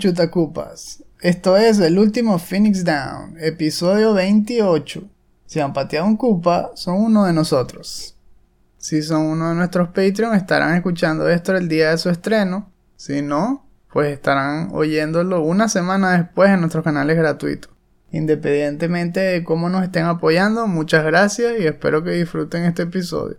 chutacupas. Esto es el último Phoenix Down, episodio 28. Si han pateado un cupa, son uno de nosotros. Si son uno de nuestros Patreon, estarán escuchando esto el día de su estreno. Si no, pues estarán oyéndolo una semana después en nuestros canales gratuitos. Independientemente de cómo nos estén apoyando, muchas gracias y espero que disfruten este episodio.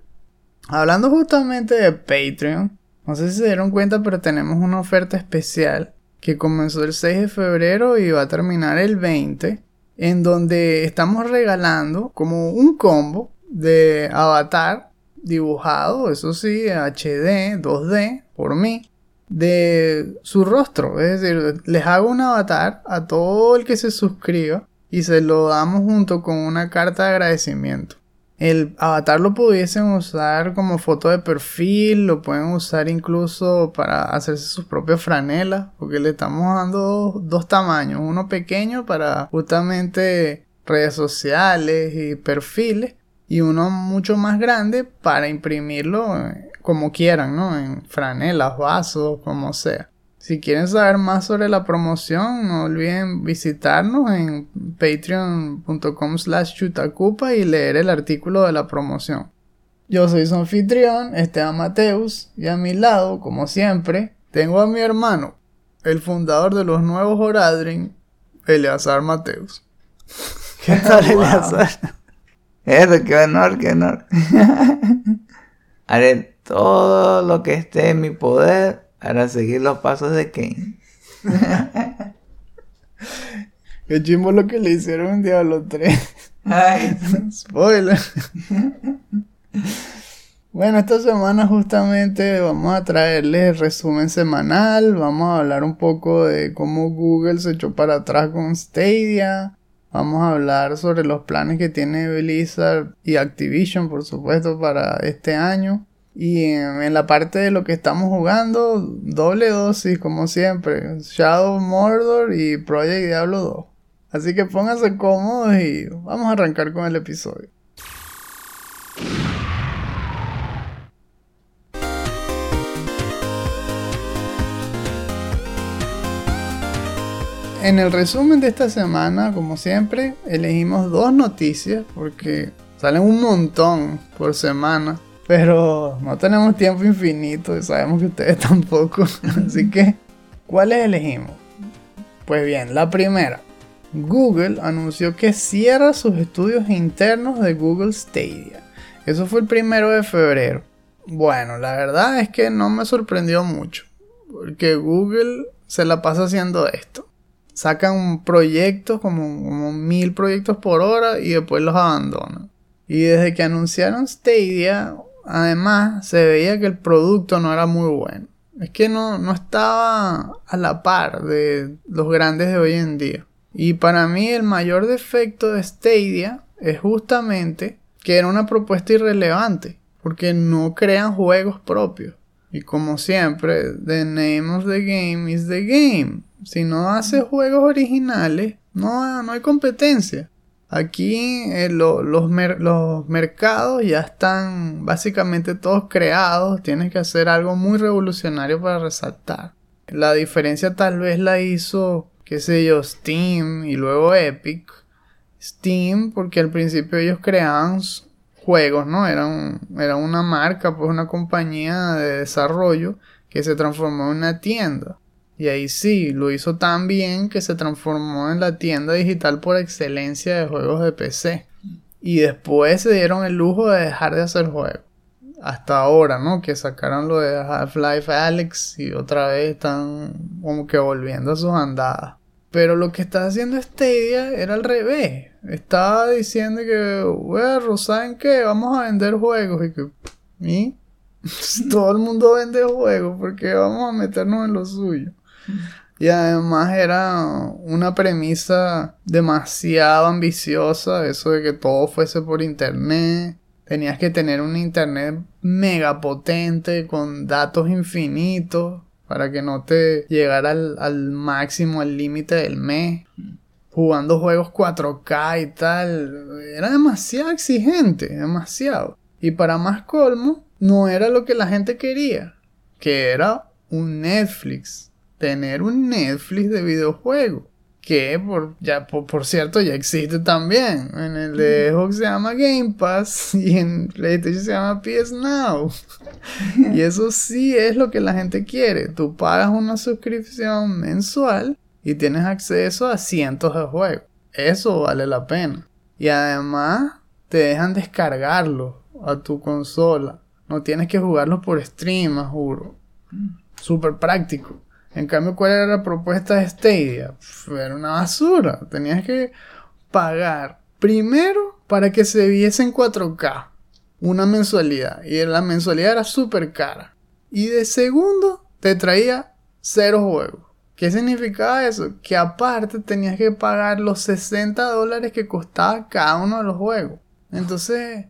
Hablando justamente de Patreon, no sé si se dieron cuenta, pero tenemos una oferta especial que comenzó el 6 de febrero y va a terminar el 20, en donde estamos regalando como un combo de avatar dibujado, eso sí, HD, 2D, por mí, de su rostro. Es decir, les hago un avatar a todo el que se suscriba y se lo damos junto con una carta de agradecimiento. El avatar lo pudiesen usar como foto de perfil, lo pueden usar incluso para hacerse sus propias franelas, porque le estamos dando dos, tamaños, uno pequeño para justamente redes sociales y perfiles, y uno mucho más grande para imprimirlo como quieran, ¿no? En franelas, vasos, como sea. Si quieren saber más sobre la promoción, no olviden visitarnos en patreon.com slash chutacupa y leer el artículo de la promoción. Yo soy su anfitrión, Esteban Mateus, y a mi lado, como siempre, tengo a mi hermano, el fundador de los nuevos Horadrin, Eleazar Mateus. ¿Qué tal, Eleazar? Eso, qué honor, qué honor. Haré todo lo que esté en mi poder para seguir los pasos de Kane. Qué chimbo lo que le hicieron en Diablo 3. Ay, Spoiler. Bueno, esta semana justamente vamos a traerles el resumen semanal, vamos a hablar un poco de cómo Google se echó para atrás con Stadia, vamos a hablar sobre los planes que tiene Blizzard y Activision, por supuesto, para este año. Y en, la parte de lo que estamos jugando, doble dosis como siempre, Shadow Mordor y Project Diablo 2. Así que pónganse cómodos y vamos a arrancar con el episodio. En el resumen de esta semana, como siempre, elegimos dos noticias porque salen un montón por semana. Pero no tenemos tiempo infinito y sabemos que ustedes tampoco. Así que, ¿cuáles elegimos? Pues bien, la primera. Google anunció que cierra sus estudios internos de Google Stadia. Eso fue el primero de febrero. Bueno, la verdad es que no me sorprendió mucho. Porque Google se la pasa haciendo esto. Sacan proyectos, como, como mil proyectos por hora y después los abandonan. Y desde que anunciaron Stadia, además se veía que el producto no era muy bueno. Es que no, no estaba a la par de los grandes de hoy en día. Y para mí el mayor defecto de Stadia es justamente que era una propuesta irrelevante, porque no crean juegos propios. Y como siempre, the name of the game is the game. Si no haces juegos originales, no, no hay competencia. Aquí eh, lo- los, los mercados ya están básicamente todos creados. Tienes que hacer algo muy revolucionario para resaltar. La diferencia tal vez la hizo, qué sé yo, Steam y luego Epic. Steam, porque al principio ellos creaban juegos, ¿no? Era, era una marca, pues una compañía de desarrollo que se transformó en una tienda. Y ahí sí, lo hizo tan bien que se transformó en la tienda digital por excelencia de juegos de PC. Y después se dieron el lujo de dejar de hacer juegos. Hasta ahora, ¿no? Que sacaron lo de Half-Life Alex y otra vez están como que volviendo a sus andadas. Pero lo que está haciendo Stadia era al revés. Estaba diciendo que, bueno, ¿saben qué? Vamos a vender juegos. Y que, ¿y? Todo el mundo vende juegos porque vamos a meternos en lo suyo. Y además era una premisa demasiado ambiciosa, eso de que todo fuese por internet. Tenías que tener un internet mega potente con datos infinitos para que no te llegara al, al máximo, al límite del mes. jugando juegos 4K y tal. Era demasiado exigente, demasiado. Y para más colmo, no era lo que la gente quería, que era un Netflix. Tener un Netflix de videojuegos. Que por, ya, por, cierto ya existe también. En el de Xbox se llama Game Pass y en PlayStation se llama PS Now. y eso sí es lo que la gente quiere. Tú pagas una suscripción mensual y tienes acceso a cientos de juegos. Eso vale la pena. Y además te dejan descargarlo a tu consola. No tienes que jugarlo por stream, juro. Súper práctico. En cambio, ¿cuál era la propuesta de Stadia? era una basura. Tenías que pagar primero para que se viese en 4K. Una mensualidad. Y la mensualidad era súper cara. Y de segundo te traía cero juegos. ¿Qué significaba eso? Que aparte tenías que pagar los 60 dólares que costaba cada uno de los juegos. Entonces,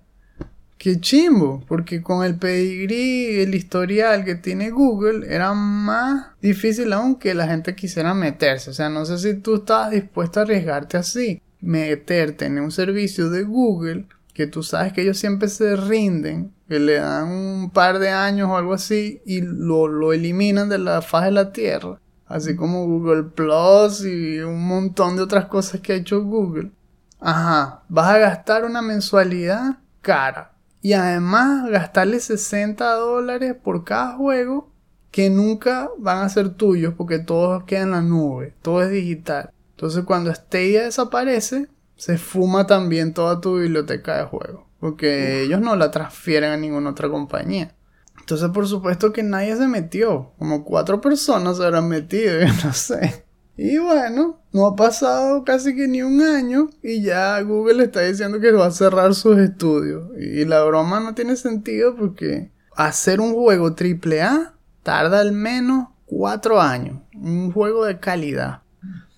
qué chimbo, porque con el pedigrí, el historial que tiene Google, era más difícil aún que la gente quisiera meterse. O sea, no sé si tú estabas dispuesto a arriesgarte así, meterte en un servicio de Google, que tú sabes que ellos siempre se rinden, que le dan un par de años o algo así y lo, lo eliminan de la faz de la Tierra así como Google Plus y un montón de otras cosas que ha hecho Google. Ajá, vas a gastar una mensualidad cara y además gastarle 60 dólares por cada juego que nunca van a ser tuyos porque todo queda en la nube, todo es digital. Entonces cuando Stadia desaparece, se fuma también toda tu biblioteca de juegos porque ellos no la transfieren a ninguna otra compañía. Entonces, por supuesto que nadie se metió. Como cuatro personas se habrán metido, yo no sé. Y bueno, no ha pasado casi que ni un año y ya Google está diciendo que va a cerrar sus estudios. Y la broma no tiene sentido porque hacer un juego AAA tarda al menos cuatro años. Un juego de calidad.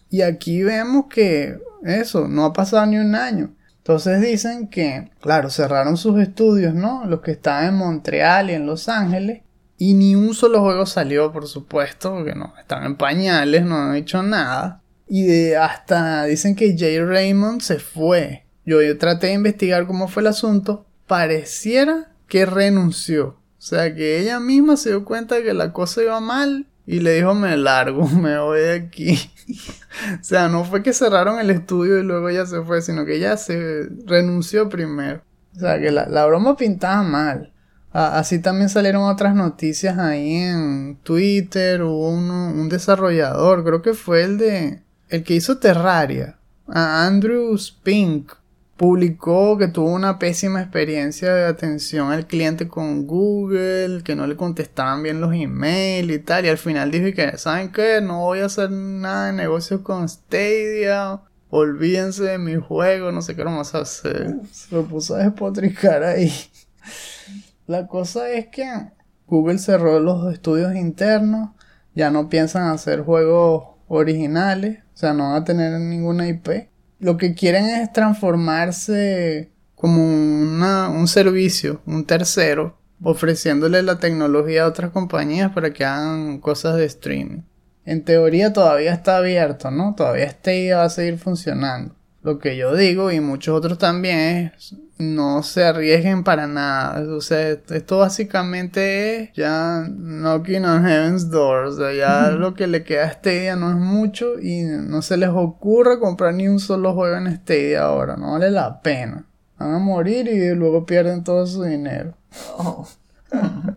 Y aquí vemos que eso, no ha pasado ni un año. Entonces dicen que, claro, cerraron sus estudios, ¿no? Los que estaban en Montreal y en Los Ángeles. Y ni un solo juego salió, por supuesto, porque no, están en pañales, no han hecho nada. Y de hasta dicen que Jay Raymond se fue. Yo, traté de investigar cómo fue el asunto. Pareciera que renunció. O sea que ella misma se dio cuenta de que la cosa iba mal y le dijo me largo, me voy de aquí. o sea, no fue que cerraron el estudio y luego ya se fue, sino que ella se renunció primero. O sea, que la, broma pintaba mal. Así también salieron otras noticias ahí en Twitter. Hubo un desarrollador, creo que fue el de. El que hizo Terraria. A Andrew Spink publicó que tuvo una pésima experiencia de atención al cliente con Google, que no le contestaban bien los emails y tal, y al final dije que, ¿saben qué? No voy a hacer nada de negocios con Stadia, olvídense de mi juego, no sé qué vamos a hacer. Se me puso a despotricar ahí. La cosa es que Google cerró los estudios internos, ya no piensan hacer juegos originales, o sea, no van a tener ninguna IP lo que quieren es transformarse como un servicio, un tercero, ofreciéndole la tecnología a otras compañías para que hagan cosas de streaming. En teoría todavía está abierto, ¿no? Todavía este va a seguir funcionando. Lo que yo digo y muchos otros también es no se arriesguen para nada. O sea, esto básicamente es ya knocking on heaven's doors. O sea, ya lo que le queda a Stadia no es mucho y no se les ocurre comprar ni un solo juego en Stadia ahora. No vale la pena. Van a morir y luego pierden todo su dinero.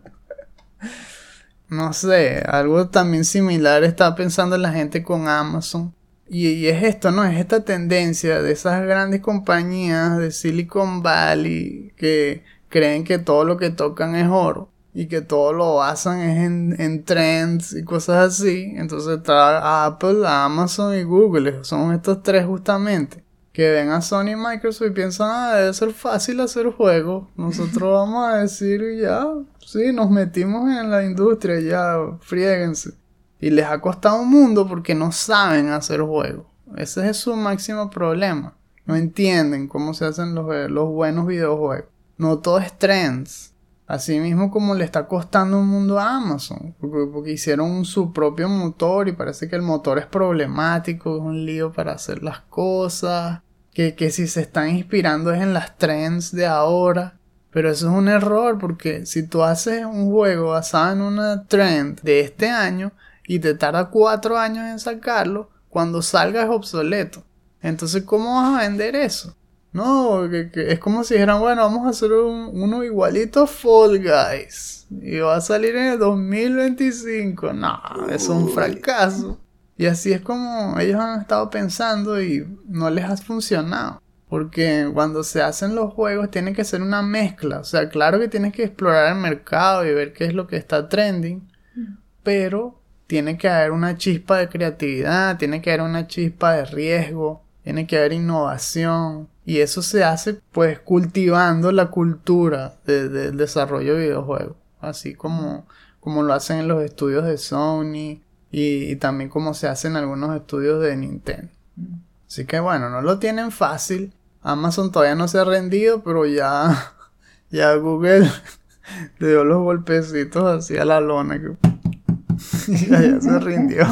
no sé, algo también similar está pensando la gente con Amazon. Y, es esto, ¿no? Es esta tendencia de esas grandes compañías de Silicon Valley que creen que todo lo que tocan es oro y que todo lo basan es en, en trends y cosas así. Entonces está Apple, Amazon y Google. Son estos tres justamente. Que ven a Sony y Microsoft y piensan, ah, debe ser fácil hacer juegos. Nosotros vamos a decir, ya, sí, nos metimos en la industria, ya, friéguense. Y les ha costado un mundo porque no saben hacer juegos. Ese es su máximo problema. No entienden cómo se hacen los, los buenos videojuegos. No todo es trends. Así mismo como le está costando un mundo a Amazon, porque, porque hicieron su propio motor y parece que el motor es problemático, es un lío para hacer las cosas, que, que si se están inspirando es en las trends de ahora. Pero eso es un error porque si tú haces un juego basado en una trend de este año y te tarda cuatro años en sacarlo, cuando salga es obsoleto. Entonces, ¿cómo vas a vender eso? No, que, que es como si dijeran, bueno, vamos a hacer un- uno igualito Fall Guys. Y va a salir en el 2025. No, eso es un fracaso. Y así es como ellos han estado pensando y no les ha funcionado. Porque cuando se hacen los juegos tiene que ser una mezcla. O sea, claro que tienes que explorar el mercado y ver qué es lo que está trending. Pero tiene que haber una chispa de creatividad, tiene que haber una chispa de riesgo, tiene que haber innovación. Y eso se hace pues cultivando la cultura de- del desarrollo de videojuegos. Así como, como lo hacen en los estudios de Sony y, y también como se hace en algunos estudios de Nintendo. Así que bueno, no lo tienen fácil. Amazon todavía no se ha rendido, pero ya, ya Google le dio los golpecitos así a la lona que ya, se rindió.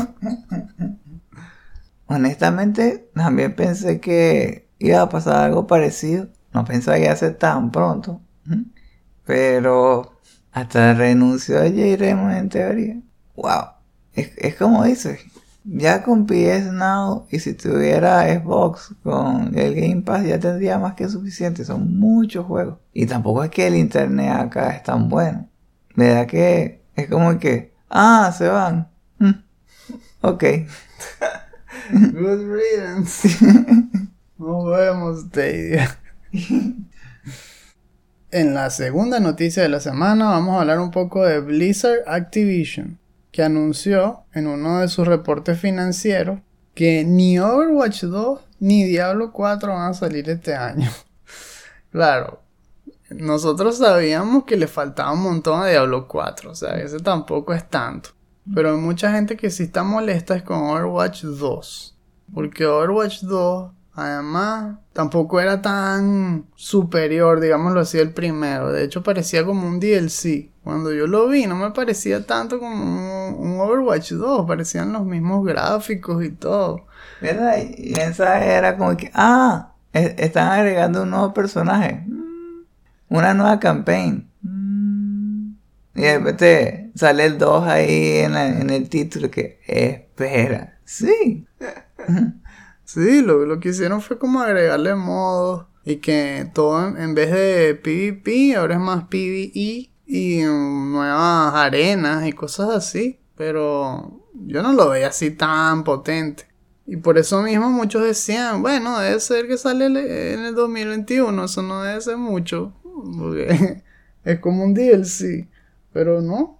Honestamente, también pensé que iba a pasar algo parecido. No pensaba que iba a ser tan pronto. Pero hasta renunció a iremos en teoría. Wow. Es, es como dices. Ya con PS Now y si tuviera Xbox con el Game Pass ya tendría más que suficiente. Son muchos juegos. Y tampoco es que el internet acá es tan bueno. Me que es como que, ah, se van. Mm, Ok. Good riddance. Nos vemos, Stadia. En la segunda noticia de la semana vamos a hablar un poco de Blizzard Activision, que anunció en uno de sus reportes financieros que ni Overwatch 2 ni Diablo 4 van a salir este año. Claro, nosotros sabíamos que le faltaba un montón a Diablo 4, o sea, ese tampoco es tanto. Pero hay mucha gente que sí está molesta es con Overwatch 2. Porque Overwatch 2, además, tampoco era tan superior, digámoslo así, el primero. De hecho, parecía como un DLC. Cuando yo lo vi, no me parecía tanto como un, Overwatch 2. Parecían los mismos gráficos y todo. ¿Verdad? Y esa era como que, ah, e- están agregando un nuevo personaje. Una nueva campaign. Y de repente sale el 2 ahí en, la- en el título que, espera, sí. Sí, lo, lo que hicieron fue como agregarle modos y que todo en, en vez de PvP ahora es más PvE y mm, nuevas arenas y cosas así. Pero yo no lo veía así tan potente. Y por eso mismo muchos decían, bueno, debe ser que sale en el 2021, eso no debe ser mucho, porque es como un DLC. Pero no,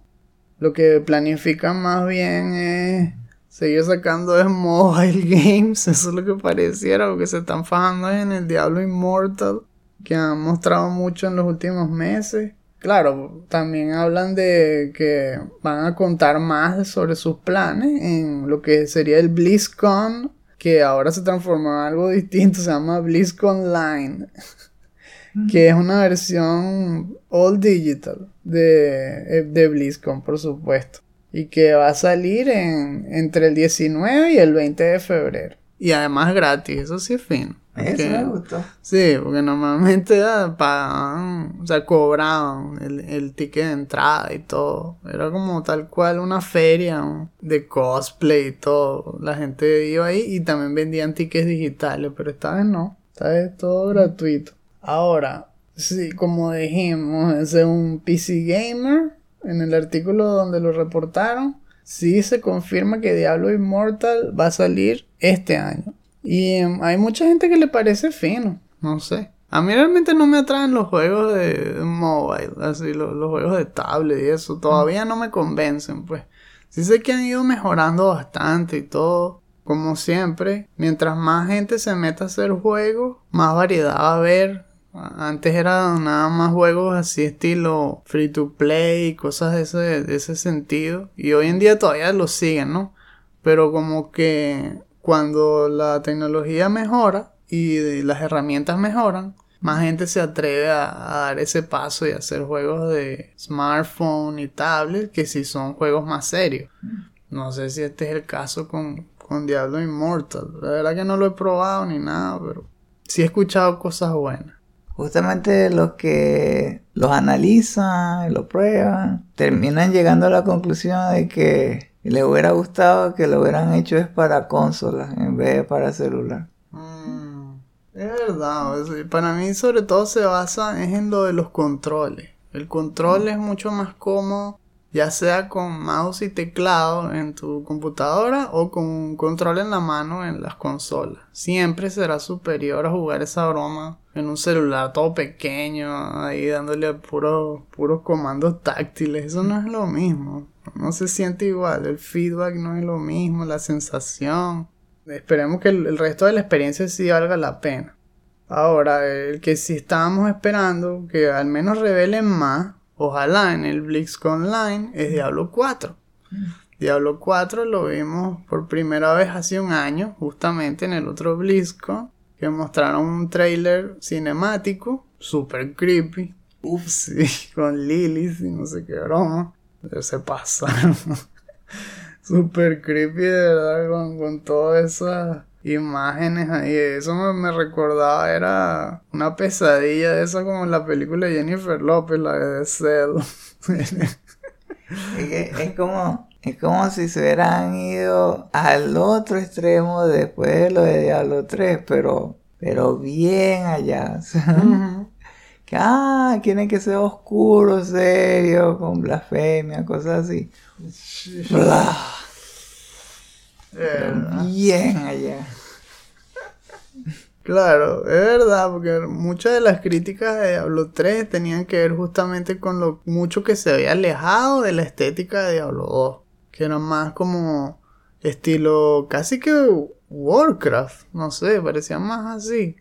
lo que planifican más bien es seguir sacando de mobile games. Eso es lo que pareciera, porque se están fajando en el Diablo Immortal, que han mostrado mucho en los últimos meses. Claro, también hablan de que van a contar más sobre sus planes en lo que sería el BlizzCon, que ahora se transformó en algo distinto, se llama BlizzCon Line que es una versión all digital de, de BlizzCon, por supuesto. Y que va a salir en, entre el 19 y el 20 de febrero. Y además gratis, eso sí es fino. Eso Porque- me gustó. Sí, porque normalmente ah, pagaban, o sea, cobraban el, el ticket de entrada y todo. Era como tal cual una feria de cosplay y todo. La gente iba ahí y también vendían tickets digitales, pero esta vez no. Esta vez es todo gratuito. Ahora, sí, como dijimos, según PC Gamer, en el artículo donde lo reportaron, sí se confirma que Diablo Immortal va a salir este año. Y em, hay mucha gente que le parece fino, no sé. A mí realmente no me atraen los juegos de, de mobile, así los, los juegos de tablet y eso. Todavía no me convencen, pues. Sí sé que han ido mejorando bastante y todo. Como siempre, mientras más gente se meta a hacer juegos, más variedad va a haber. Antes era nada más juegos así estilo free to play, cosas de ese, de ese sentido. Y hoy en día todavía lo siguen, ¿no? Pero como que cuando la tecnología mejora y las herramientas mejoran, más gente se atreve a, a dar ese paso y a hacer juegos de smartphone y tablet que si son juegos más serios. No sé si este es el caso con, con Diablo Immortal. La verdad que no lo he probado ni nada, pero sí he escuchado cosas buenas. Justamente los que los analizan, lo prueban, terminan llegando a la conclusión de que les hubiera gustado que lo hubieran hecho es para consolas en vez de para celular. Mm, es verdad, para mí sobre todo se basa es en lo de los controles. El control es mucho más cómodo, ya sea con mouse y teclado en tu computadora o con un control en la mano en las consolas. Siempre será superior a jugar esa broma en un celular todo pequeño, ahí dándole puros puros comandos táctiles. Eso no es lo mismo. No se siente igual. El feedback no es lo mismo, la sensación. Esperemos que el, el resto de la experiencia sí valga la pena. Ahora, el que sí estábamos esperando que al menos revelen más, ojalá en el BlizzCon Online, es Diablo 4. Diablo 4 lo vimos por primera vez hace un año, justamente en el otro BlizzCon, que mostraron un trailer cinemático, super creepy. Uf, sí, con Lilith y no sé qué broma. Se pasaron. super creepy, de verdad, con, con todas esas imágenes ahí. Eso me, me recordaba, era una pesadilla de esa como en la película de Jennifer Lopez, la de Cell. Es, como, es como si se hubieran ido al otro extremo después de lo de Diablo 3, pero, pero bien allá. que, ah, quieren que sea oscuro, serio, con blasfemia, cosas así. Bien allá. Claro, es verdad, porque muchas de las críticas de Diablo 3 tenían que ver justamente con lo mucho que se había alejado de la estética de Diablo 2, que era más como estilo casi que Warcraft, no sé, parecía más así,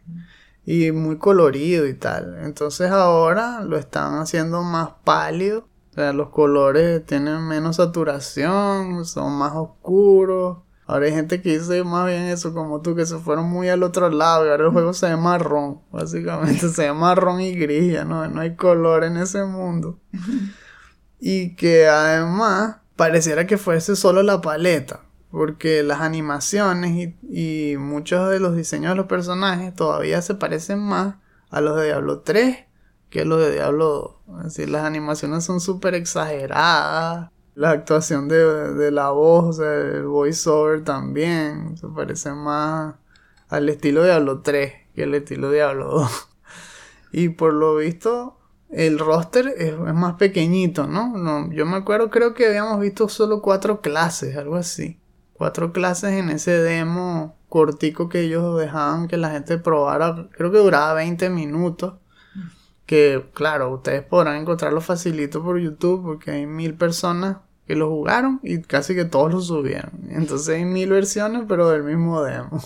y muy colorido y tal. Entonces ahora lo están haciendo más pálido, o sea, los colores tienen menos saturación, son más oscuros. Ahora hay gente que dice más bien eso como tú, que se fueron muy al otro lado y ahora el juego se ve marrón. Básicamente se ve marrón y gris, ya no, no hay color en ese mundo. Y que además pareciera que fuese solo la paleta, porque las animaciones y, y muchos de los diseños de los personajes todavía se parecen más a los de Diablo 3 que a los de Diablo 2. Es decir, las animaciones son súper exageradas. La actuación de, de la voz, o sea, el voiceover también, se parece más al estilo Diablo 3 que al estilo Diablo 2. Y por lo visto, el roster es, es más pequeñito, ¿no? ¿no? Yo me acuerdo, creo que habíamos visto solo cuatro clases, algo así. Cuatro clases en ese demo cortico que ellos dejaban que la gente probara. Creo que duraba 20 minutos. Que claro, ustedes podrán encontrarlo facilito por YouTube porque hay mil personas que lo jugaron y casi que todos lo subieron. Entonces hay mil versiones pero del mismo demo.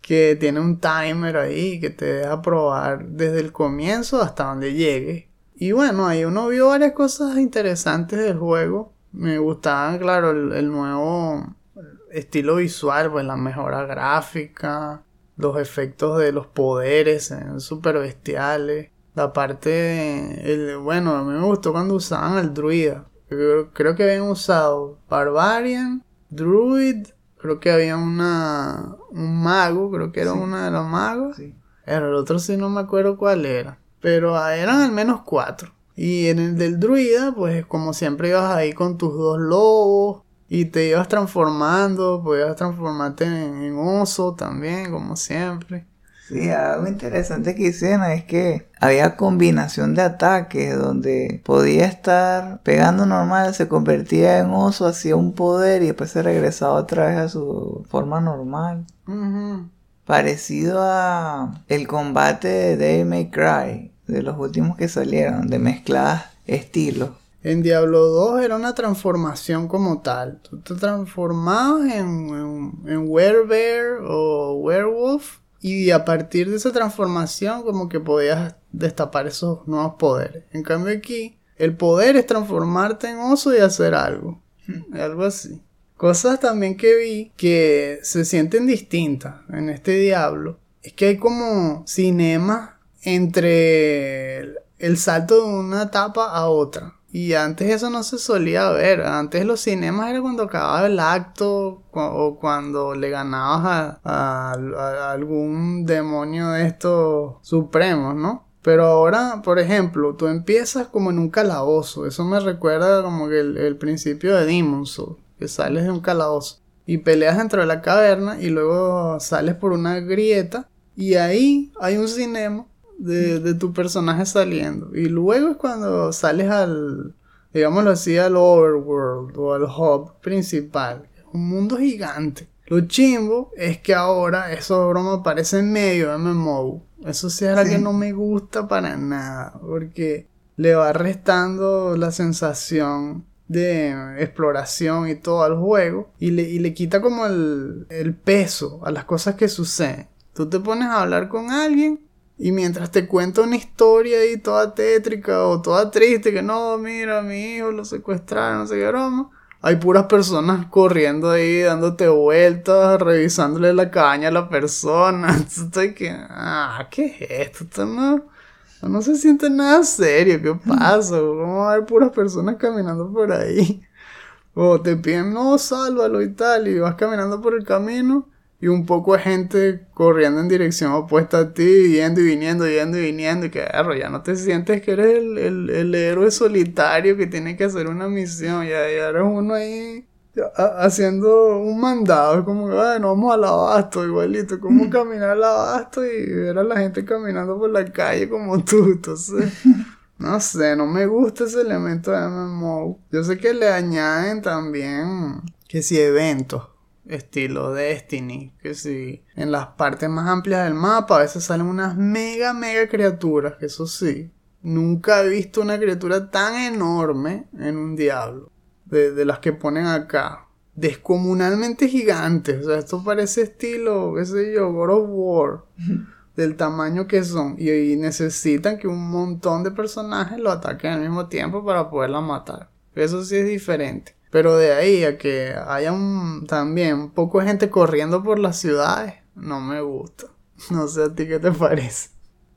que tiene un timer ahí que te deja probar desde el comienzo hasta donde llegue. Y bueno, ahí uno vio varias cosas interesantes del juego. Me gustaban, claro, el, el nuevo estilo visual, pues la mejora gráfica, los efectos de los poderes, súper bestiales. La parte, el, bueno, a mí me gustó cuando usaban al druida. Creo, creo que habían usado Barbarian, Druid, creo que había una, un mago, creo que era Sí. uno de los magos. Sí. Pero el otro sí no me acuerdo cuál era. Pero eran al menos cuatro. Y en el del druida, pues como siempre ibas ahí con tus dos lobos. Y te ibas transformando, podías transformarte en, en oso también, como siempre. Sí, algo interesante que hicieron es que había combinación de ataques donde podía estar pegando normal, se convertía en oso, hacía un poder y después se regresaba otra vez a su forma normal. Parecido a el combate de Devil May Cry, de los últimos que salieron, de mezcladas estilos. En Diablo 2 era una transformación como tal. Tú te transformabas en, en, en Werebear o Werewolf. Y a partir de esa transformación como que podías destapar esos nuevos poderes. En cambio aquí, el poder es transformarte en oso y hacer algo. Algo así. Cosas también que vi que se sienten distintas en este Diablo es que hay como cinema entre el salto de una etapa a otra. Y antes eso no se solía ver. Antes los cinemas era cuando acababa el acto o cuando le ganabas a, algún demonio de estos supremos, ¿no? Pero ahora, por ejemplo, tú empiezas como en un calabozo. Eso me recuerda como que el, principio de Demon's Souls, que sales de un calabozo y peleas dentro de la caverna y luego sales por una grieta y ahí hay un cinema de, tu personaje saliendo. Y luego es cuando sales al, digámoslo así, al overworld o al hub principal. Un mundo gigante. Lo chimbo es que ahora eso broma aparece en medio de MMO. Eso sí es que no me gusta para nada. Porque le va restando la sensación de exploración y todo al juego. Y le, y le quita como el, el peso a las cosas que suceden. Tú te pones a hablar con alguien y mientras te cuenta una historia ahí toda tétrica o toda triste, que no, mira, mi hijo lo secuestraron, no sé qué broma, hay puras personas corriendo ahí, dándote vueltas, revisándole la caña a la persona. Estoy que, ah, ¿qué es esto? No, no se siente nada serio, ¿qué pasa? ¿Cómo va a haber puras personas caminando por ahí? O te piden, no, sálvalo y tal, y vas caminando por el camino y un poco de gente corriendo en dirección opuesta a ti, yendo y viniendo, yendo y viniendo, y que ya no te sientes que eres el, héroe solitario que tiene que hacer una misión, ya, ya eres uno ahí haciendo un mandado, es como que, bueno, vamos al abasto, igualito, como caminar al abasto y ver a la gente caminando por la calle como tú, entonces... No sé, no me gusta ese elemento de MMO. Yo sé que le añaden también que si eventos estilo Destiny, que si en las partes más amplias del mapa a veces salen unas mega, mega criaturas, que eso sí, nunca he visto una criatura tan enorme en un diablo, de, las que ponen acá, descomunalmente gigantes, o sea, esto parece estilo, qué sé yo, God of War. del tamaño que son y, necesitan que un montón de personajes lo ataquen al mismo tiempo para poderla matar. Eso sí es diferente. Pero de ahí a que haya también un poco de gente corriendo por las ciudades, no me gusta. No sé a ti qué te parece.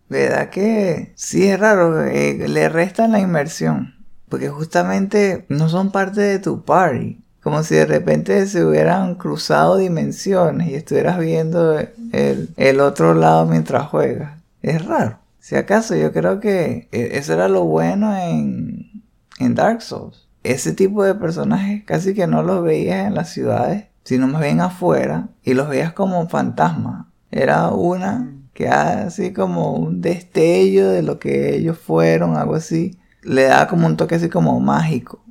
¿Verdad que sí es raro? Eh, le restan la inmersión. Porque justamente no son parte de tu party. Como si de repente se hubieran cruzado dimensiones y estuvieras viendo el, el otro lado mientras juegas. Es raro. Si acaso yo creo que e, eso era lo bueno en, en Dark Souls ese tipo de personajes casi que no los veías en las ciudades, sino más bien afuera y los veías como fantasmas. Era una que así como un destello de lo que ellos fueron, algo así. Le da como un toque así como mágico,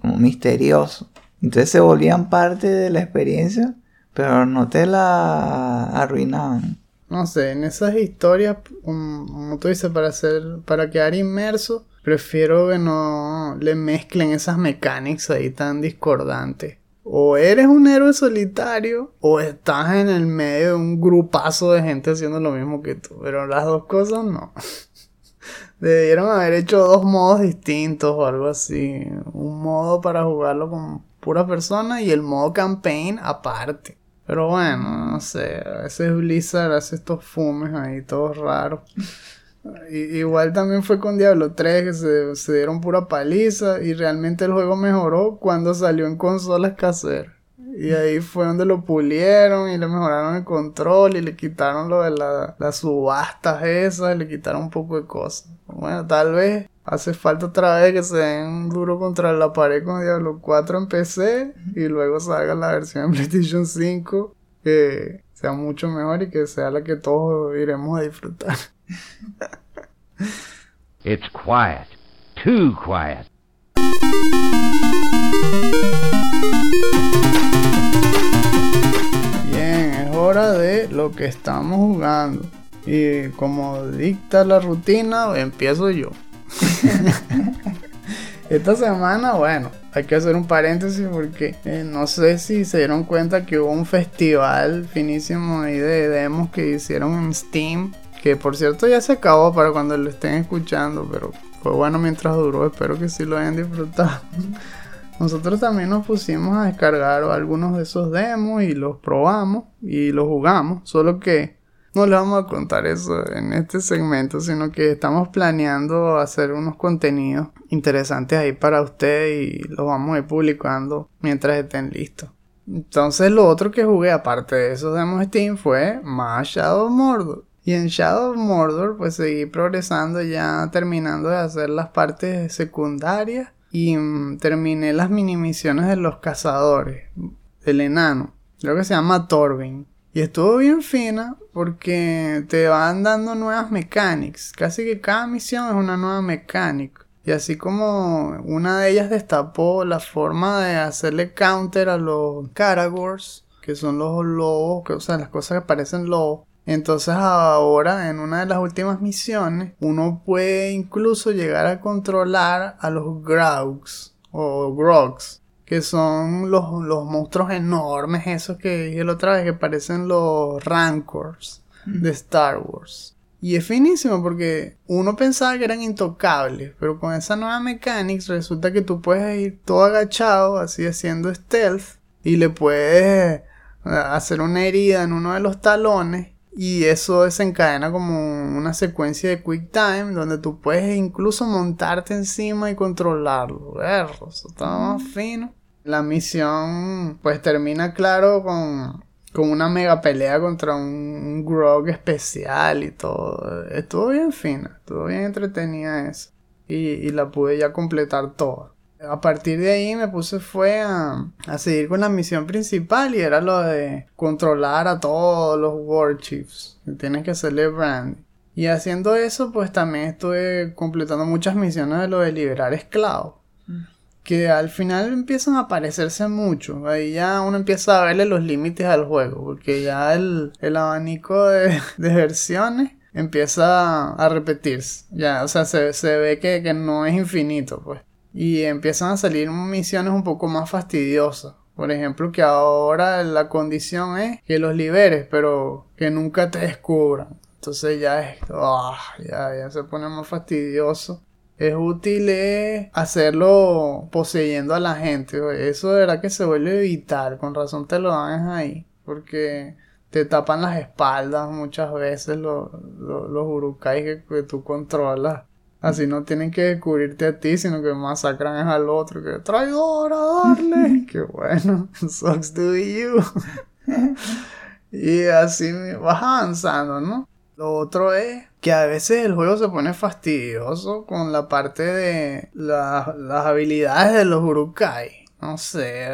como misterioso. Entonces se volvían parte de la experiencia, pero no te la arruinaban. No sé, en esas historias, como tú dices, para, hacer, para quedar inmerso, Prefiero que no le mezclen esas mecánicas ahí tan discordantes. O eres un héroe solitario o estás en el medio de un grupazo de gente haciendo lo mismo que tú. Pero las dos cosas no. Debieron haber hecho dos modos distintos o algo así. Un modo para jugarlo con pura persona y el modo campaign aparte. Pero bueno, no sé. A veces Blizzard hace estos fumes ahí todos raros igual también fue con Diablo 3 que se, dieron pura paliza y realmente el juego mejoró cuando salió en consolas caseras. Y ahí fue donde lo pulieron y le mejoraron el control y le quitaron lo de las subastas esas, le quitaron un poco de cosas. Bueno, tal vez hace falta otra vez que se den duro contra la pared con Diablo 4 en PC y luego salga la versión en PlayStation 5 que sea mucho mejor y que sea la que todos iremos a disfrutar. It's quiet. Too quiet. Bien, es hora de lo que estamos jugando. Y como dicta la rutina, empiezo yo. Esta semana, bueno, hay que hacer un paréntesis porque eh, no sé si se dieron cuenta que hubo un festival finísimo ahí de demos que hicieron en Steam que por cierto ya se acabó para cuando lo estén escuchando, pero fue bueno mientras duró. Espero que sí lo hayan disfrutado. nosotros también nos pusimos a descargar algunos de esos demos y los probamos y los jugamos. Solo que no les vamos a contar eso en este segmento, sino que estamos planeando hacer unos contenidos interesantes ahí para ustedes y los vamos a ir publicando mientras estén listos. Entonces lo otro que jugué aparte de esos demos Steam fue más Shadow Mordor. Y en Shadow of Mordor pues seguí progresando ya terminando de hacer las partes secundarias y mm, terminé las mini misiones de los cazadores del enano. Creo que se llama Torvin. Y estuvo bien fina porque te van dando nuevas mechanics. Casi que cada misión es una nueva mecánica. Y así como una de ellas destapó la forma de hacerle counter a los Caragors, que son los lobos, o sea, las cosas que parecen lobos. Entonces ahora en una de las últimas misiones uno puede incluso llegar a controlar a los Graugs o Grogs que son los, los monstruos enormes esos que dije la otra vez que parecen los Rancors de Star Wars. Y es finísimo porque uno pensaba que eran intocables, pero con esa nueva mechanics resulta que tú puedes ir todo agachado, así haciendo stealth, y le puedes eh, hacer una herida en uno de los talones y eso desencadena como una secuencia de quick time donde tú puedes incluso montarte encima y controlarlo. Eso está más fino. La misión pues termina claro con, con una mega pelea contra un, grog especial y todo. Estuvo bien fina, estuvo bien entretenida eso. Y, y la pude ya completar toda a partir de ahí me puse fue a, seguir con la misión principal y era lo de controlar a todos los Warchiefs que tienen que hacerle brand. Y haciendo eso pues también estuve completando muchas misiones de lo de liberar esclavos. Que al final empiezan a aparecerse mucho. Ahí ya uno empieza a verle los límites al juego. Porque ya el, abanico de, versiones empieza a repetirse. Ya, o sea, se, ve que, que no es infinito, pues y empiezan a salir misiones un poco más fastidiosas. Por ejemplo, que ahora la condición es que los liberes, pero que nunca te descubran. Entonces ya es, ah, ya, ya se pone más fastidioso. Es útil hacerlo poseyendo a la gente. Eso de verdad que se vuelve vital. Con razón te lo dan ahí. Porque te tapan las espaldas muchas veces los, los, los que, que tú controlas. Así no tienen que descubrirte a ti, sino que masacran al otro. Que traidor a darle. Qué bueno. Sucks to you. y así vas avanzando, ¿no? Lo otro es que a veces el juego se pone fastidioso con la parte de las habilidades de los Urukai. No sé.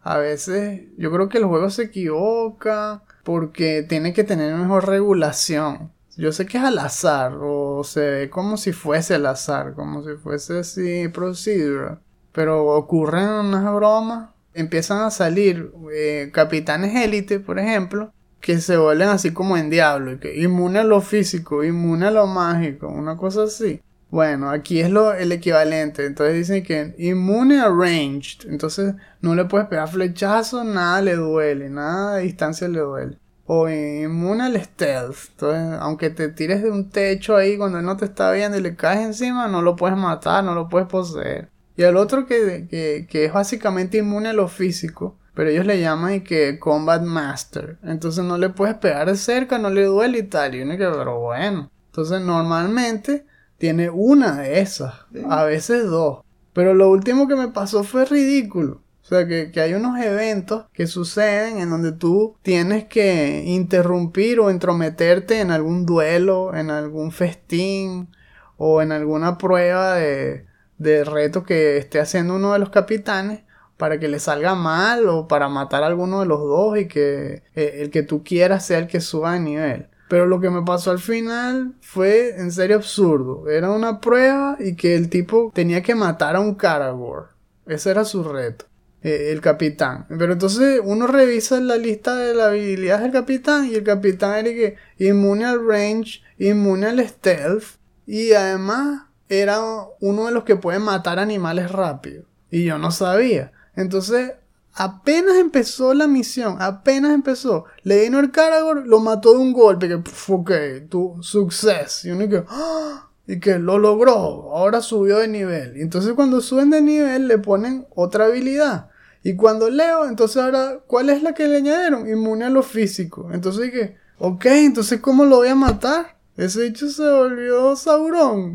A veces yo creo que el juego se equivoca porque tiene que tener mejor regulación. Yo sé que es al azar, o se ve como si fuese al azar, como si fuese así procedural. Pero ocurren unas bromas, empiezan a salir eh, capitanes élite, por ejemplo, que se vuelven así como en diablo, que inmune a lo físico, inmune a lo mágico, una cosa así. Bueno, aquí es lo, el equivalente. Entonces dicen que inmune a ranged. Entonces no le puedes pegar flechazo, nada le duele, nada de distancia le duele o inmune al stealth. Entonces, aunque te tires de un techo ahí cuando él no te está viendo y le caes encima, no lo puedes matar, no lo puedes poseer. Y el otro que, que, es básicamente inmune a lo físico, pero ellos le llaman y que Combat Master. Entonces no le puedes pegar de cerca, no le duele y tal. Y uno que, pero bueno. Entonces normalmente tiene una de esas, a veces dos. Pero lo último que me pasó fue ridículo. Sea, que, hay unos eventos que suceden en donde tú tienes que interrumpir o entrometerte en algún duelo, en algún festín o en alguna prueba de, de reto que esté haciendo uno de los capitanes para que le salga mal o para matar a alguno de los dos y que eh, el que tú quieras sea el que suba de nivel. Pero lo que me pasó al final fue en serio absurdo. Era una prueba y que el tipo tenía que matar a un Karagor. Ese era su reto. Eh, el capitán. Pero entonces uno revisa la lista de las habilidades del capitán y el capitán era que inmune al range, inmune al stealth y además era uno de los que puede matar animales rápido. Y yo no sabía. Entonces, apenas empezó la misión, apenas empezó, le vino el Caragor, lo mató de un golpe, que, ok, tu success. Y uno que, ¡Ah! y que lo logró, ahora subió de nivel. Y entonces cuando suben de nivel le ponen otra habilidad. Y cuando leo, entonces ahora, ¿cuál es la que le añadieron? Inmune a lo físico. Entonces que, ok, entonces ¿cómo lo voy a matar? Ese hecho se volvió Sauron.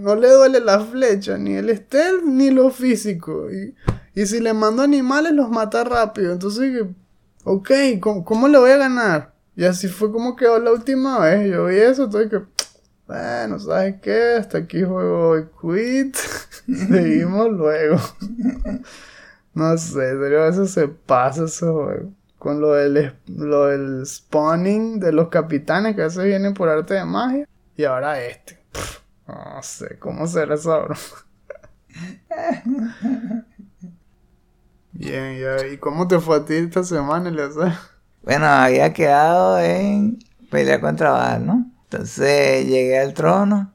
No, le duele la flecha, ni el stealth, ni lo físico. Y, y si le mando animales, los mata rápido. Entonces, ok, ¿cómo, ¿cómo, le voy a ganar? Y así fue como quedó la última vez. Yo vi eso, estoy que, bueno, ¿sabes qué? Hasta aquí juego y quit. Seguimos luego. no sé, serio, veces se pasa ese juego. Con lo del, lo del spawning de los capitanes que a veces vienen por arte de magia. Y ahora este. no sé, ¿cómo será eso, Bien, ¿y cómo te fue a ti esta semana, Eleazar? Bueno, había quedado en pelear contra Val, ¿no? Entonces llegué al trono.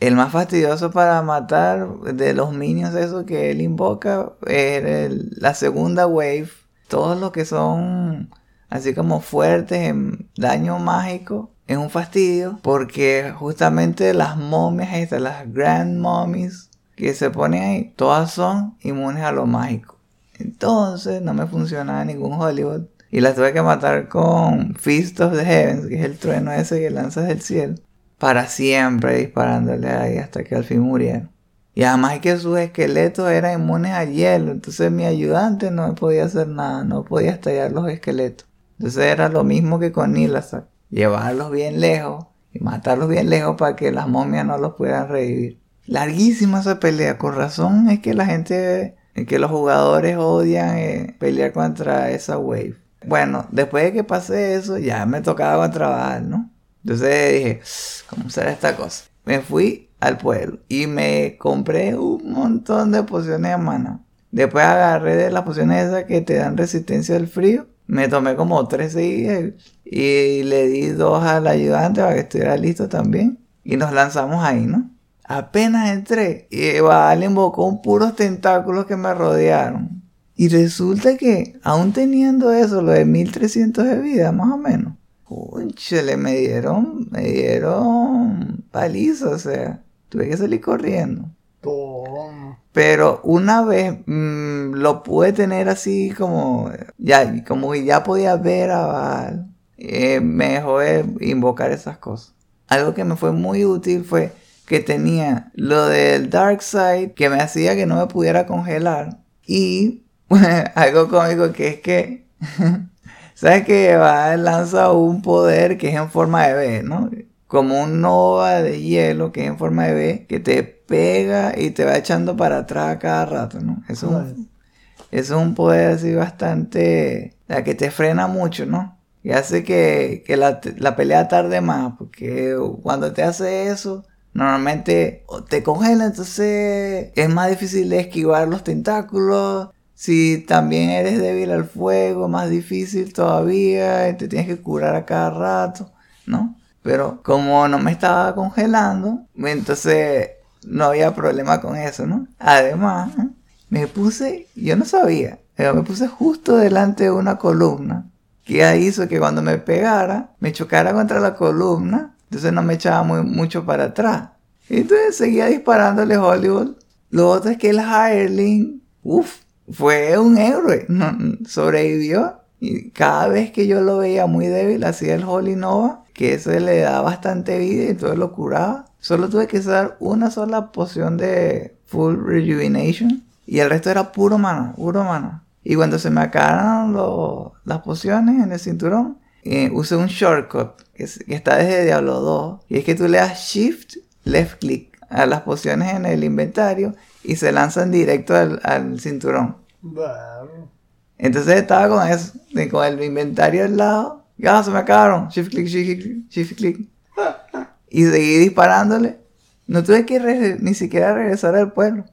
El más fastidioso para matar de los minions, eso que él invoca, es la segunda wave. Todos los que son así como fuertes en daño mágico, es un fastidio porque justamente las momias estas, las grand mommies que se ponen ahí, todas son inmunes a lo mágico. Entonces no me funcionaba ningún Hollywood. Y las tuve que matar con Fist of the Heavens, que es el trueno ese que lanzas del cielo. Para siempre disparándole ahí hasta que al fin murieron. Y además que sus esqueletos eran inmunes a hielo. Entonces mi ayudante no podía hacer nada. No podía estallar los esqueletos. Entonces era lo mismo que con Nilasak. Llevarlos bien lejos y matarlos bien lejos para que las momias no los puedan revivir. Larguísima esa pelea. Con razón es que la gente en que los jugadores odian eh, pelear contra esa wave. Bueno, después de que pasé eso, ya me tocaba trabajar, ¿no? Entonces dije, ¿cómo será esta cosa? Me fui al pueblo y me compré un montón de pociones de mana. Después agarré de las pociones esas que te dan resistencia al frío. Me tomé como tres seguidas y le di dos al ayudante para que estuviera listo también. Y nos lanzamos ahí, ¿no? Apenas entré y Baal invocó puros tentáculos que me rodearon. Y resulta que, aún teniendo eso, lo de 1300 de vida, más o menos, le me dieron, me dieron paliza, o sea, tuve que salir corriendo. Pero una vez mm, lo pude tener así como, ya, como ya podía ver a Baal, eh, me dejó invocar esas cosas. Algo que me fue muy útil fue que tenía lo del Dark Side que me hacía que no me pudiera congelar. Y algo cómico que es que, ¿sabes que va lanza un poder que es en forma de B, ¿no? Como un nova de hielo que es en forma de B, que te pega y te va echando para atrás cada rato, ¿no? Eso, es, un, poder así bastante, la que te frena mucho, ¿no? Y hace que, la, la pelea tarde más, porque cuando te hace eso, Normalmente te congela, entonces es más difícil esquivar los tentáculos. Si también eres débil al fuego, más difícil todavía, te tienes que curar a cada rato, ¿no? Pero como no me estaba congelando, entonces no había problema con eso, ¿no? Además, me puse, yo no sabía, pero me puse justo delante de una columna que hizo que cuando me pegara, me chocara contra la columna entonces no me echaba muy, mucho para atrás. Entonces seguía disparándole Hollywood. Lo otro es que el Hireling, uff, fue un héroe. sobrevivió. Y cada vez que yo lo veía muy débil, hacía el Holy Nova, que eso le da bastante vida y entonces lo curaba. Solo tuve que usar una sola poción de Full Rejuvenation. Y el resto era puro mana, puro mana. Y cuando se me acabaron las pociones en el cinturón, eh, usé un shortcut que, está desde Diablo 2. Y es que tú le das Shift, Left Click a las pociones en el inventario y se lanzan directo al, cinturón. Entonces estaba con eso, con el inventario al lado. Ya se me acabaron. Shift click, shift click, shift click. Y seguí disparándole. No tuve que ni siquiera regresar al pueblo.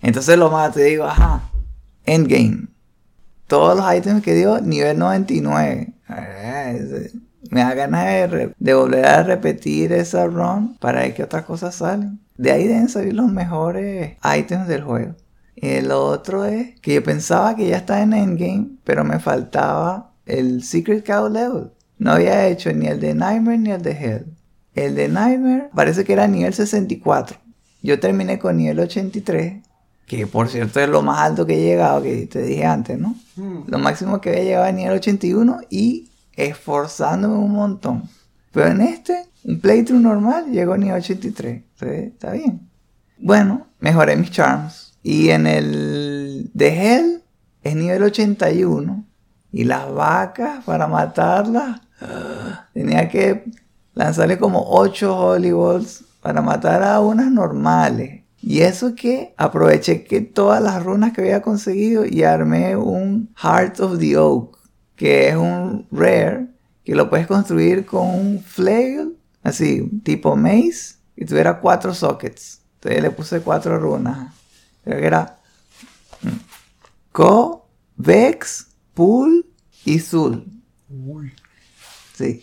Entonces lo mato y digo, ajá. Endgame todos los ítems que dio, nivel 99. me da ganas de, volver a repetir esa run para ver qué otras cosas salen. De ahí deben salir los mejores ítems del juego. El otro es que yo pensaba que ya estaba en Endgame, pero me faltaba el Secret Cow Level. No había hecho ni el de Nightmare ni el de Hell. el de Nightmare parece que era nivel 64. Yo terminé con nivel 83, que por cierto es lo más alto que he llegado, que te dije antes, ¿no? Lo máximo que había llegado a nivel 81 y esforzándome un montón. Pero en este, un playthrough normal, llegó a nivel 83. Entonces, está bien. Bueno, mejoré mis charms. Y en el de Hell es nivel 81. Y las vacas, para matarlas, tenía que lanzarle como 8 Holy Balls para matar a unas normales. Y eso que aproveché que todas las runas que había conseguido y armé un Heart of the Oak, que es un rare que lo puedes construir con un flail, así, tipo maze, y tuviera cuatro sockets. Entonces le puse cuatro runas. Creo que era mm, Ko, Vex, Pool y Zul. Sí.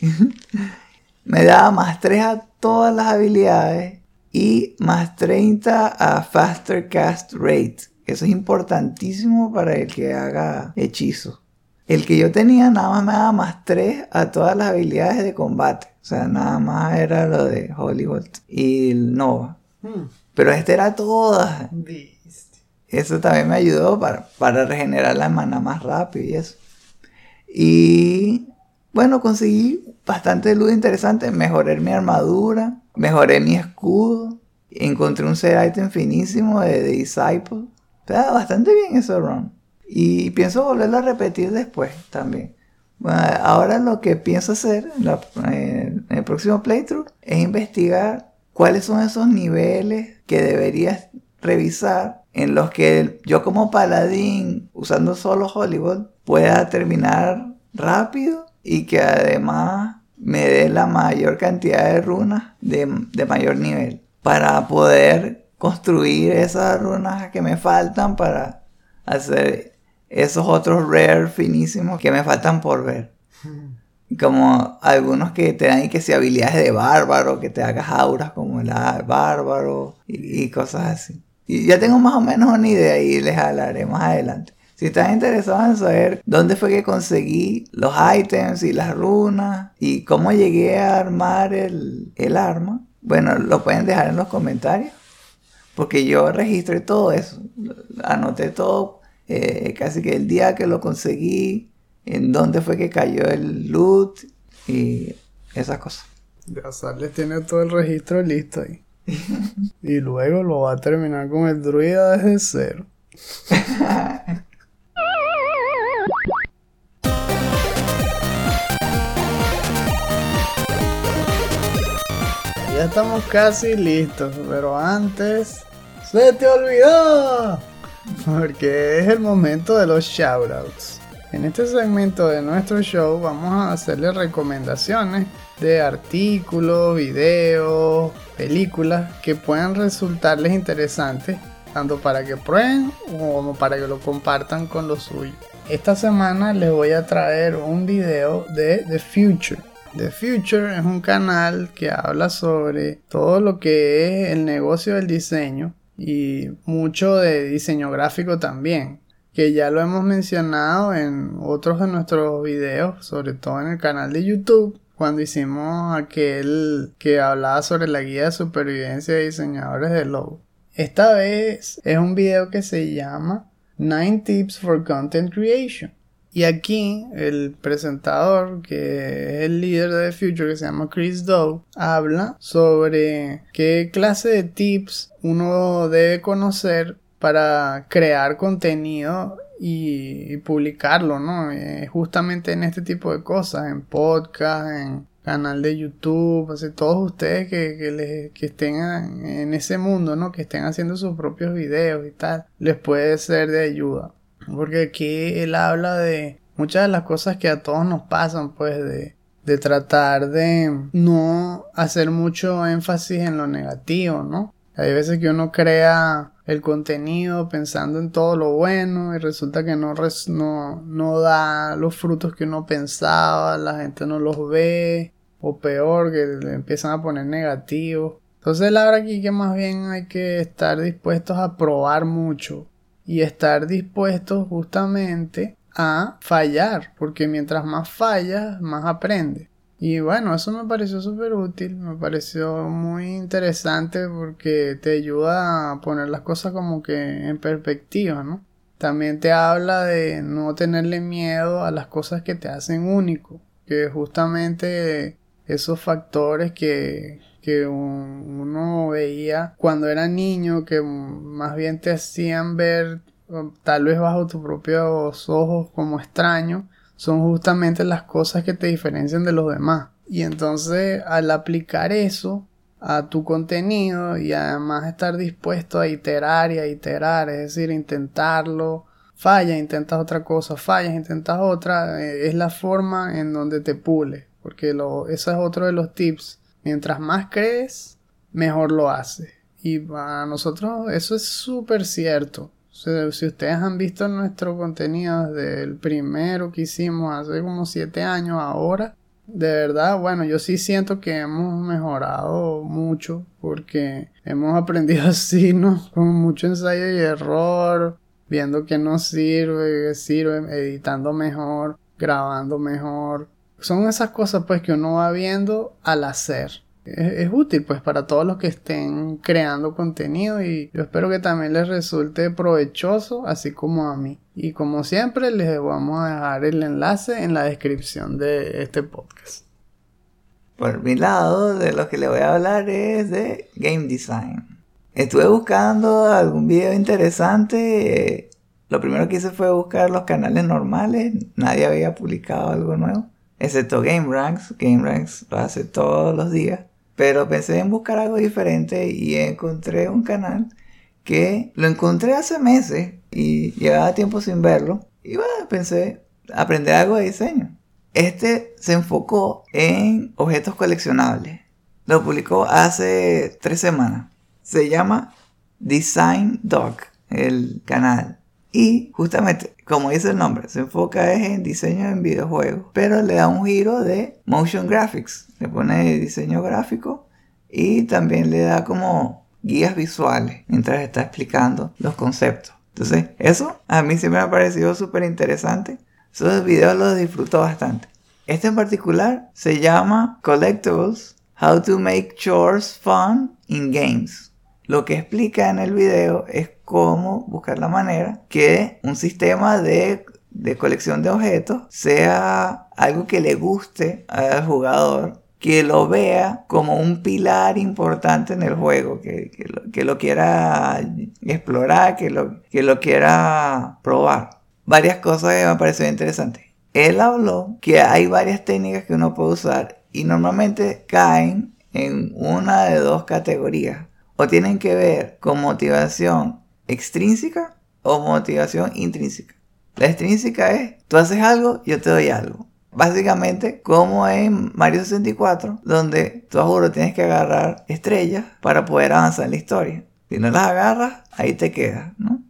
Me daba más 3 a todas las habilidades y más 30 a Faster Cast Rate. Eso es importantísimo para el que haga hechizos. El que yo tenía nada más me daba más 3 a todas las habilidades de combate. O sea, nada más era lo de Hollywood y el Nova. Hmm. Pero este era todas. Eso también me ayudó para, para regenerar la mana más rápido y eso. Y bueno, conseguí bastante luz interesante. Mejoré mi armadura, mejoré mi escudo. Encontré un set item finísimo de, Disciple. Está bastante bien ese run. Y pienso volverlo a repetir después también. Bueno, ahora lo que pienso hacer en, en el próximo playthrough es investigar cuáles son esos niveles que deberías revisar en los que yo como paladín usando solo Hollywood pueda terminar rápido y que además me dé la mayor cantidad de runas de, de mayor nivel para poder construir esas runas que me faltan para hacer esos otros rare finísimos que me faltan por ver. Como algunos que te dan y que si habilidades de bárbaro, que te hagas auras como el a- bárbaro y, y cosas así. Y ya tengo más o menos una idea y les hablaré más adelante. Si están interesados en saber dónde fue que conseguí los ítems y las runas y cómo llegué a armar el, el arma, bueno, lo pueden dejar en los comentarios. Porque yo registré todo eso. Anoté todo eh, casi que el día que lo conseguí, en dónde fue que cayó el loot y esas cosas. Ya Sarles tiene todo el registro listo ahí. y luego lo va a terminar con el druida desde cero. Ya estamos casi listos, pero antes... ¡Se te olvidó! Porque es el momento de los shoutouts. En este segmento de nuestro show vamos a hacerle recomendaciones de artículos, videos, películas que puedan resultarles interesantes, tanto para que prueben como para que lo compartan con los suyos. Esta semana les voy a traer un video de The Future. The Future es un canal que habla sobre todo lo que es el negocio del diseño y mucho de diseño gráfico también que ya lo hemos mencionado en otros de nuestros videos, sobre todo en el canal de YouTube, cuando hicimos aquel que hablaba sobre la guía de supervivencia de diseñadores de logo. Esta vez es un video que se llama 9 Tips for Content Creation. Y aquí el presentador, que es el líder de The Future, que se llama Chris Doe, habla sobre qué clase de tips uno debe conocer para crear contenido y, publicarlo, ¿no? Eh, justamente en este tipo de cosas, en podcast, en canal de YouTube, así, todos ustedes que, que, les- que estén en, en ese mundo, ¿no? Que estén haciendo sus propios videos y tal, les puede ser de ayuda. Porque aquí él habla de muchas de las cosas que a todos nos pasan, pues de, de tratar de no hacer mucho énfasis en lo negativo, ¿no? Hay veces que uno crea el contenido pensando en todo lo bueno y resulta que no, res- no, no da los frutos que uno pensaba, la gente no los ve, o peor, que le empiezan a poner negativos. Entonces él habla aquí que más bien hay que estar dispuestos a probar mucho y estar dispuestos justamente a fallar, porque mientras más fallas, más aprendes. Y bueno, eso me pareció súper útil, me pareció muy interesante porque te ayuda a poner las cosas como que en perspectiva, ¿no? También te habla de no tenerle miedo a las cosas que te hacen único, que justamente esos factores que, que uno veía cuando era niño, que más bien te hacían ver tal vez bajo tus propios ojos como extraño, son justamente las cosas que te diferencian de los demás. Y entonces al aplicar eso a tu contenido y además estar dispuesto a iterar y a iterar, es decir, intentarlo, fallas, intentas otra cosa, fallas, intentas otra, eh, es la forma en donde te pule, porque lo, eso es otro de los tips. Mientras más crees, mejor lo haces. Y para nosotros eso es súper cierto si ustedes han visto nuestro contenido desde el primero que hicimos hace como 7 años ahora, de verdad, bueno, yo sí siento que hemos mejorado mucho porque hemos aprendido así, ¿no? Con mucho ensayo y error, viendo que no sirve, que sirve, editando mejor, grabando mejor. Son esas cosas pues que uno va viendo al hacer es, útil pues para todos los que estén creando contenido y yo espero que también les resulte provechoso así como a mí. Y como siempre les vamos a dejar el enlace en la descripción de este podcast. Por mi lado de lo que le voy a hablar es de game design. Estuve buscando algún video interesante. Lo primero que hice fue buscar los canales normales. Nadie había publicado algo nuevo excepto GameRanks. GameRanks lo hace todos los días. Pero pensé en buscar algo diferente y encontré un canal que lo encontré hace meses y llevaba tiempo sin verlo. Y bueno, pensé aprender algo de diseño. Este se enfocó en objetos coleccionables. Lo publicó hace tres semanas. Se llama Design Dog, el canal. Y justamente, como dice el nombre, se enfoca en diseño en videojuegos, pero le da un giro de motion graphics. Le pone diseño gráfico y también le da como guías visuales mientras está explicando los conceptos. Entonces, eso a mí sí me ha parecido súper interesante. Esos videos los disfruto bastante. Este en particular se llama Collectibles, How to Make Chores Fun in Games. Lo que explica en el video es cómo buscar la manera que un sistema de, colección de objetos sea algo que le guste al jugador que lo vea como un pilar importante en el juego, que, que, lo, quiera explorar, que lo, que lo quiera probar. Varias cosas que me parecieron interesantes. Él habló que hay varias técnicas que uno puede usar y normalmente caen en una de dos categorías o tienen que ver con motivación extrínseca o motivación intrínseca. La extrínseca es, tú haces algo, yo te doy algo. Básicamente, como en Mario 64, donde tú juro tienes que agarrar estrellas para poder avanzar en la historia. Si no las agarras, ahí te quedas, ¿no?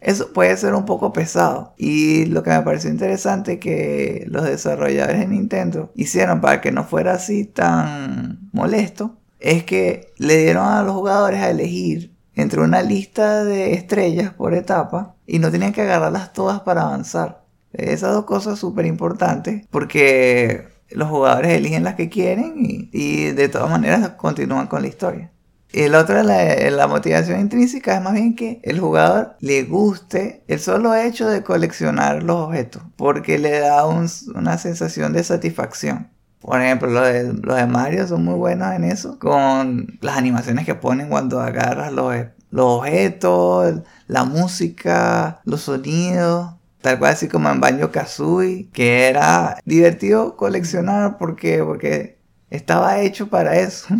Eso puede ser un poco pesado. Y lo que me pareció interesante que los desarrolladores de Nintendo hicieron para que no fuera así tan molesto es que le dieron a los jugadores a elegir entre una lista de estrellas por etapa y no tenían que agarrarlas todas para avanzar. Esas dos cosas súper importantes porque los jugadores eligen las que quieren y, de todas maneras continúan con la historia. Y el otro, la, la motivación intrínseca, es más bien que el jugador le guste el solo hecho de coleccionar los objetos, porque le da una sensación de satisfacción. Por ejemplo, los de, los de Mario son muy buenos en eso, con las animaciones que ponen cuando agarras los, los objetos, la música, los sonidos. Tal cual así como en Banjo Kazooie, que era divertido coleccionar porque, porque estaba hecho para eso.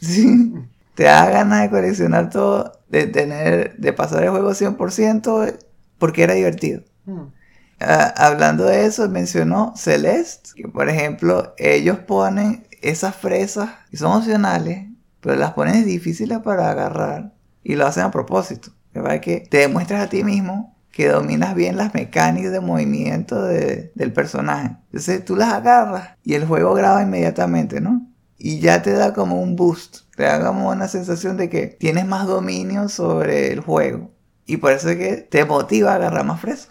sí. Te da ganas de coleccionar todo, de tener, de pasar el juego 100% porque era divertido. Ah, hablando de eso, mencionó Celeste, que por ejemplo, ellos ponen esas fresas y son opcionales, pero las ponen difíciles para agarrar y lo hacen a propósito. Para que te demuestres a ti mismo que dominas bien las mecánicas de movimiento del personaje. Entonces tú las agarras y el juego graba inmediatamente, ¿no? Y ya te da como un boost, te da como una sensación de que tienes más dominio sobre el juego. Y por eso es que te motiva a agarrar más fresas.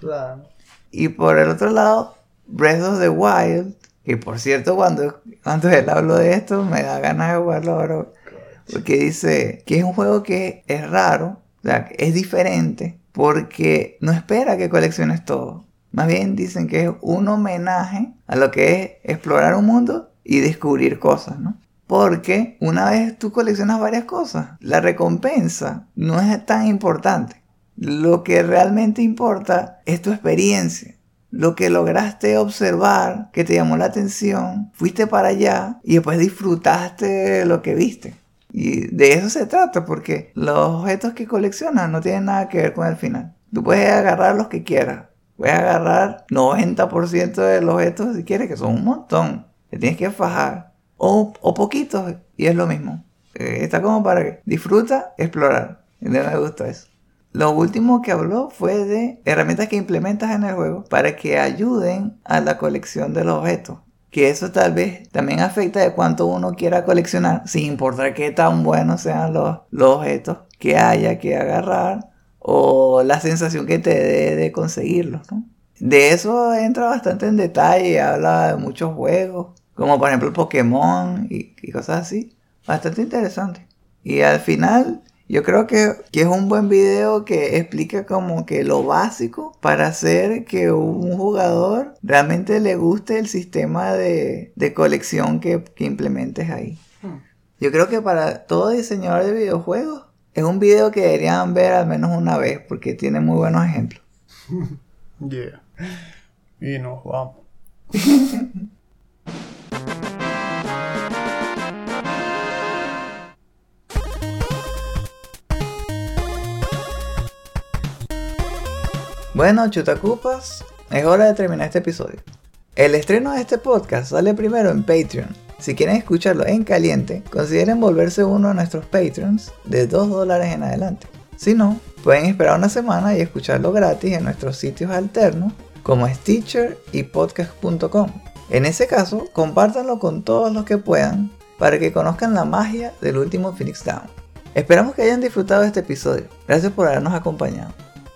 Claro. Y por el otro lado, Breath of the Wild Que por cierto, cuando, cuando él habló de esto, me da ganas de jugarlo. Porque dice que es un juego que es raro, o sea, es diferente, porque no espera que colecciones todo. Más bien dicen que es un homenaje a lo que es explorar un mundo y descubrir cosas, ¿no? Porque una vez tú coleccionas varias cosas, la recompensa no es tan importante. Lo que realmente importa es tu experiencia. Lo que lograste observar, que te llamó la atención, fuiste para allá y después disfrutaste lo que viste. Y de eso se trata, porque los objetos que coleccionas no tienen nada que ver con el final. Tú puedes agarrar los que quieras. Puedes agarrar 90% de los objetos si quieres, que son un montón. Te tienes que fajar. O, o poquitos, y es lo mismo. Eh, está como para que disfruta, explorar. Y me gusta eso. Lo último que habló fue de herramientas que implementas en el juego para que ayuden a la colección de los objetos que eso tal vez también afecta de cuánto uno quiera coleccionar, sin importar qué tan buenos sean los, los objetos que haya que agarrar o la sensación que te dé de conseguirlos. De eso entra bastante en detalle, habla de muchos juegos, como por ejemplo Pokémon y cosas así. Bastante interesante. Y al final yo creo que, es un buen video que explica como que lo básico para hacer que un jugador realmente le guste el sistema de, colección que, implementes ahí. Hmm. Yo creo que para todo diseñador de videojuegos es un video que deberían ver al menos una vez porque tiene muy buenos ejemplos. Yeah. Y nos vamos. Bueno, chutacupas, es hora de terminar este episodio. El estreno de este podcast sale primero en Patreon. Si quieren escucharlo en caliente, consideren volverse uno de nuestros Patreons de 2 dólares en adelante. Si no, pueden esperar una semana y escucharlo gratis en nuestros sitios alternos como Stitcher y podcast.com. En ese caso, compártanlo con todos los que puedan para que conozcan la magia del último Phoenix Down. Esperamos que hayan disfrutado de este episodio. Gracias por habernos acompañado.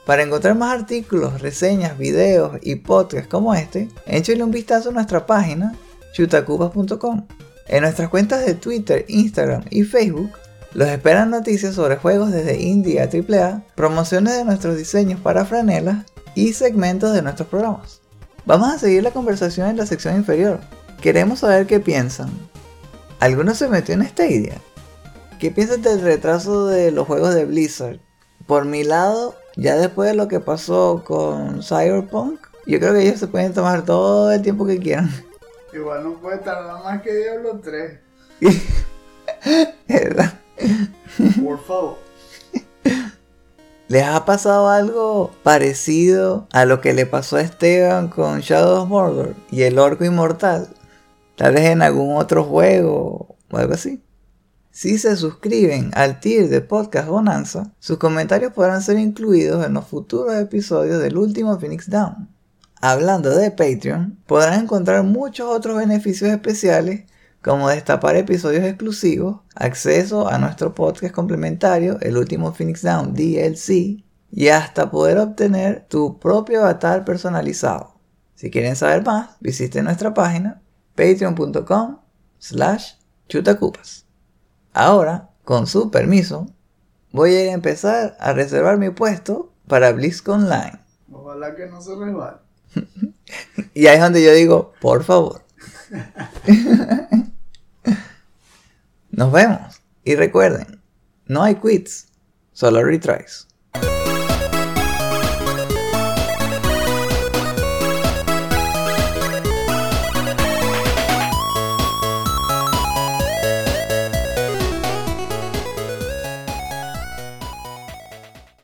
Para encontrar más artículos, reseñas, videos y podcasts como este, échenle un vistazo a nuestra página chutacupas.com. En nuestras cuentas de Twitter, Instagram y Facebook los esperan noticias sobre juegos desde indie a AAA, promociones de nuestros diseños para franelas y segmentos de nuestros programas. Vamos a seguir la conversación en la sección inferior. Queremos saber qué piensan. ¿Alguno se metió en esta idea? ¿Qué piensan del retraso de los juegos de Blizzard? Por mi lado, ya después de lo que pasó con Cyberpunk, yo creo que ellos se pueden tomar todo el tiempo que quieran. Igual no puede tardar más que Diablo 3. ¿Verdad? Por favor. ¿Les ha pasado algo parecido a lo que le pasó a Esteban con Shadow of Mordor y el Orco Inmortal? Tal vez en algún otro juego o algo así. Si se suscriben al tier de Podcast Bonanza, sus comentarios podrán ser incluidos en los futuros episodios del último Phoenix Down. Hablando de Patreon, podrán encontrar muchos otros beneficios especiales como destapar episodios exclusivos, acceso a nuestro podcast complementario, el último Phoenix Down DLC, y hasta poder obtener tu propio avatar personalizado. Si quieren saber más, visiten nuestra página patreon.com slash chutacupas. Ahora, con su permiso, voy a empezar a reservar mi puesto para BlizzCon Online. Ojalá que no se resbale. y ahí es donde yo digo, por favor. Nos vemos. Y recuerden, no hay quits, solo retries.